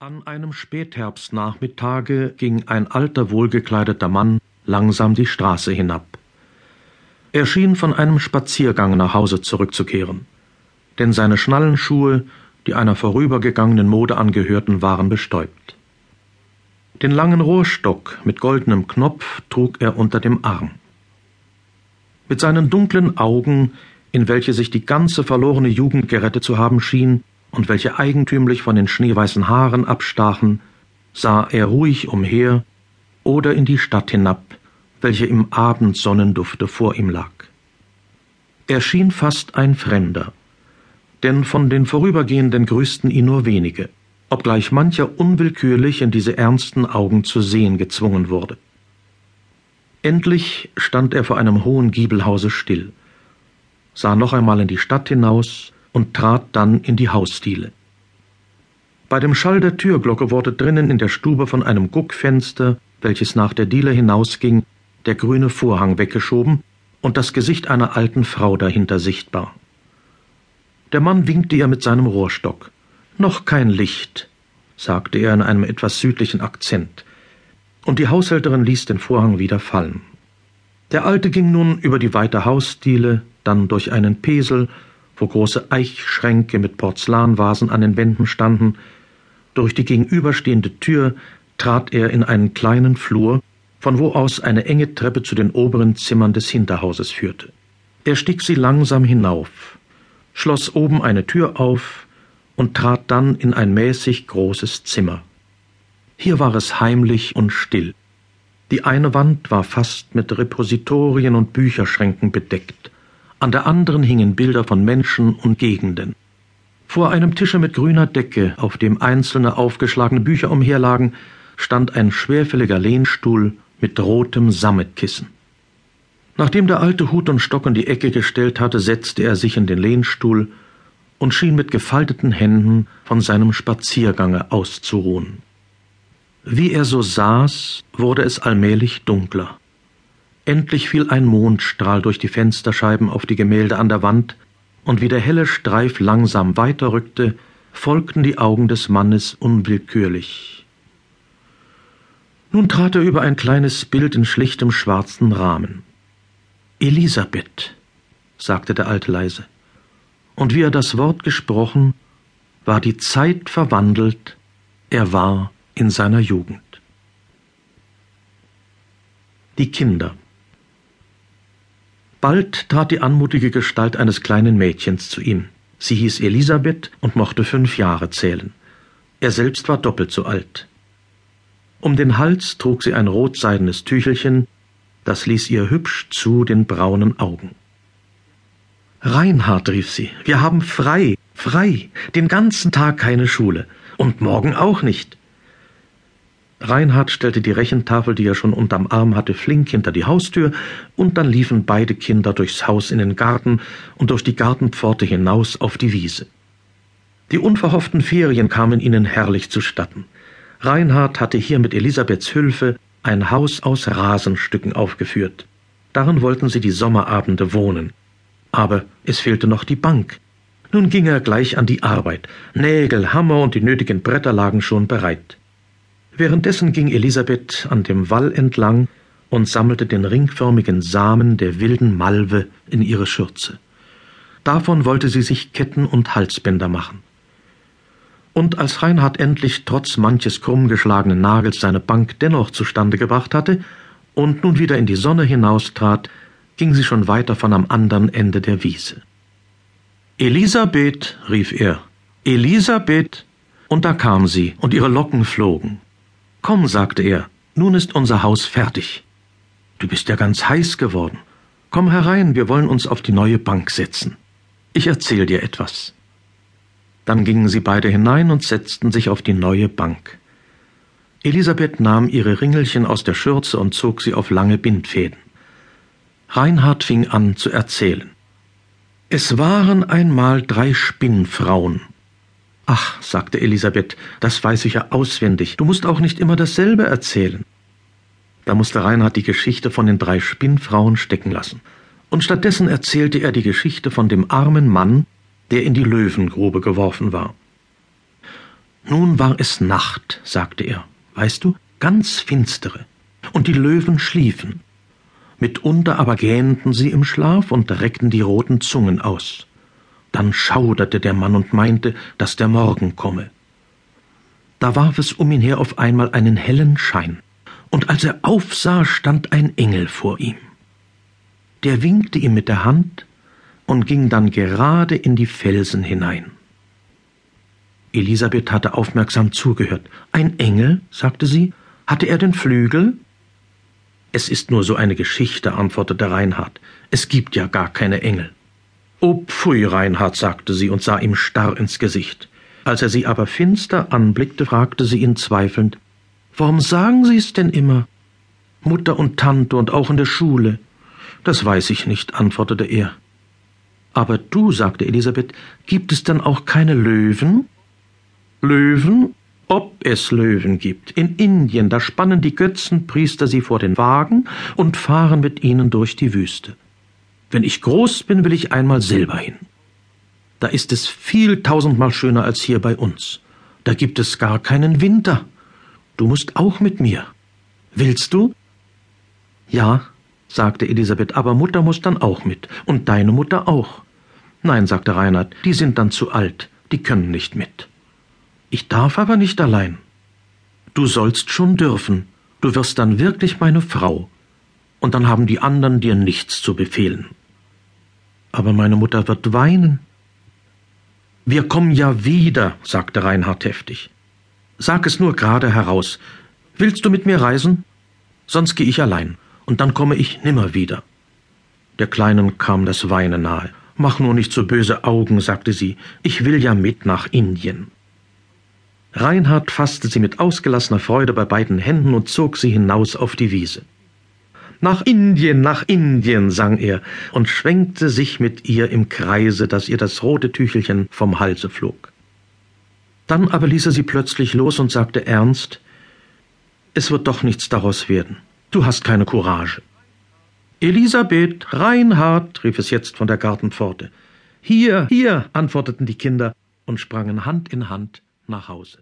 An einem Spätherbstnachmittage ging ein alter, wohlgekleideter Mann langsam die Straße hinab. Er schien von einem Spaziergang nach Hause zurückzukehren, denn seine Schnallenschuhe, die einer vorübergegangenen Mode angehörten, waren bestäubt. Den langen Rohrstock mit goldenem Knopf trug er unter dem Arm. Mit seinen dunklen Augen, in welche sich die ganze verlorene Jugend gerettet zu haben schien, und welche eigentümlich von den schneeweißen Haaren abstachen, sah er ruhig umher oder in die Stadt hinab, welche im Abendsonnendufte vor ihm lag. Er schien fast ein Fremder, denn von den Vorübergehenden grüßten ihn nur wenige, obgleich mancher unwillkürlich in diese ernsten Augen zu sehen gezwungen wurde. Endlich stand er vor einem hohen Giebelhause still, sah noch einmal in die Stadt hinaus und trat dann in die Hausdiele. Bei dem Schall der Türglocke wurde drinnen in der Stube von einem Guckfenster, welches nach der Diele hinausging, der grüne Vorhang weggeschoben und das Gesicht einer alten Frau dahinter sichtbar. Der Mann winkte ihr mit seinem Rohrstock. Noch kein Licht, sagte er in einem etwas südlichen Akzent, und die Haushälterin ließ den Vorhang wieder fallen. Der Alte ging nun über die weite Hausdiele, dann durch einen Pesel wo große Eichschränke mit Porzellanvasen an den Wänden standen. Durch die gegenüberstehende Tür trat er in einen kleinen Flur, von wo aus eine enge Treppe zu den oberen Zimmern des Hinterhauses führte. Er stieg sie langsam hinauf, schloss oben eine Tür auf und trat dann in ein mäßig großes Zimmer. Hier war es heimlich und still. Die eine Wand war fast mit Repositorien und Bücherschränken bedeckt, an der anderen hingen Bilder von Menschen und Gegenden. Vor einem Tische mit grüner Decke, auf dem einzelne aufgeschlagene Bücher umherlagen, stand ein schwerfälliger Lehnstuhl mit rotem Sammetkissen. Nachdem der alte Hut und Stock in die Ecke gestellt hatte, setzte er sich in den Lehnstuhl und schien mit gefalteten Händen von seinem Spaziergange auszuruhen. Wie er so saß, wurde es allmählich dunkler. Endlich fiel ein Mondstrahl durch die Fensterscheiben auf die Gemälde an der Wand, und wie der helle Streif langsam weiterrückte, folgten die Augen des Mannes unwillkürlich. Nun trat er über ein kleines Bild in schlichtem schwarzen Rahmen. Elisabeth, sagte der Alte leise, und wie er das Wort gesprochen, war die Zeit verwandelt, er war in seiner Jugend. Die Kinder Bald trat die anmutige Gestalt eines kleinen Mädchens zu ihm. Sie hieß Elisabeth und mochte fünf Jahre zählen. Er selbst war doppelt so alt. Um den Hals trug sie ein rotseidenes Tüchelchen, das ließ ihr hübsch zu den braunen Augen. Reinhard, rief sie, wir haben frei, frei, den ganzen Tag keine Schule und morgen auch nicht. Reinhard stellte die Rechentafel, die er schon unterm Arm hatte, flink hinter die Haustür, und dann liefen beide Kinder durchs Haus in den Garten und durch die Gartenpforte hinaus auf die Wiese. Die unverhofften Ferien kamen ihnen herrlich zustatten. Reinhard hatte hier mit Elisabeths Hülfe ein Haus aus Rasenstücken aufgeführt. Darin wollten sie die Sommerabende wohnen. Aber es fehlte noch die Bank. Nun ging er gleich an die Arbeit. Nägel, Hammer und die nötigen Bretter lagen schon bereit. Währenddessen ging Elisabeth an dem Wall entlang und sammelte den ringförmigen Samen der wilden Malve in ihre Schürze. Davon wollte sie sich Ketten und Halsbänder machen. Und als Reinhard endlich trotz manches krummgeschlagenen Nagels seine Bank dennoch zustande gebracht hatte und nun wieder in die Sonne hinaustrat, ging sie schon weiter von am anderen Ende der Wiese. Elisabeth, rief er, Elisabeth, und da kam sie, und ihre Locken flogen. Komm, sagte er, nun ist unser Haus fertig. Du bist ja ganz heiß geworden. Komm herein, wir wollen uns auf die neue Bank setzen. Ich erzähl dir etwas. Dann gingen sie beide hinein und setzten sich auf die neue Bank. Elisabeth nahm ihre Ringelchen aus der Schürze und zog sie auf lange Bindfäden. Reinhard fing an zu erzählen. Es waren einmal drei Spinnfrauen, Ach, sagte Elisabeth, das weiß ich ja auswendig. Du musst auch nicht immer dasselbe erzählen. Da musste Reinhard die Geschichte von den drei Spinnfrauen stecken lassen. Und stattdessen erzählte er die Geschichte von dem armen Mann, der in die Löwengrube geworfen war. Nun war es Nacht, sagte er, weißt du, ganz finstere, und die Löwen schliefen. Mitunter aber gähnten sie im Schlaf und reckten die roten Zungen aus. Dann schauderte der Mann und meinte, dass der Morgen komme. Da warf es um ihn her auf einmal einen hellen Schein, und als er aufsah, stand ein Engel vor ihm. Der winkte ihm mit der Hand und ging dann gerade in die Felsen hinein. Elisabeth hatte aufmerksam zugehört. Ein Engel, sagte sie, hatte er den Flügel? Es ist nur so eine Geschichte, antwortete Reinhard. Es gibt ja gar keine Engel. Oh pfui, Reinhard, sagte sie und sah ihm starr ins Gesicht. Als er sie aber finster anblickte, fragte sie ihn zweifelnd Warum sagen Sie es denn immer? Mutter und Tante und auch in der Schule. Das weiß ich nicht, antwortete er. Aber du, sagte Elisabeth, gibt es dann auch keine Löwen? Löwen? Ob es Löwen gibt. In Indien, da spannen die Götzenpriester sie vor den Wagen und fahren mit ihnen durch die Wüste. Wenn ich groß bin, will ich einmal selber hin. Da ist es viel tausendmal schöner als hier bei uns. Da gibt es gar keinen Winter. Du musst auch mit mir. Willst du? Ja, sagte Elisabeth, aber Mutter muss dann auch mit. Und deine Mutter auch. Nein, sagte Reinhard, die sind dann zu alt, die können nicht mit. Ich darf aber nicht allein. Du sollst schon dürfen. Du wirst dann wirklich meine Frau. Und dann haben die anderen dir nichts zu befehlen. Aber meine Mutter wird weinen. Wir kommen ja wieder, sagte Reinhard heftig. Sag es nur gerade heraus. Willst du mit mir reisen? Sonst gehe ich allein, und dann komme ich nimmer wieder. Der Kleinen kam das Weinen nahe. Mach nur nicht so böse Augen, sagte sie. Ich will ja mit nach Indien. Reinhard fasste sie mit ausgelassener Freude bei beiden Händen und zog sie hinaus auf die Wiese. Nach Indien, nach Indien, sang er und schwenkte sich mit ihr im Kreise, dass ihr das rote Tüchelchen vom Halse flog. Dann aber ließ er sie plötzlich los und sagte ernst Es wird doch nichts daraus werden. Du hast keine Courage. Elisabeth, Reinhard, rief es jetzt von der Gartenpforte. Hier, hier, antworteten die Kinder und sprangen Hand in Hand nach Hause.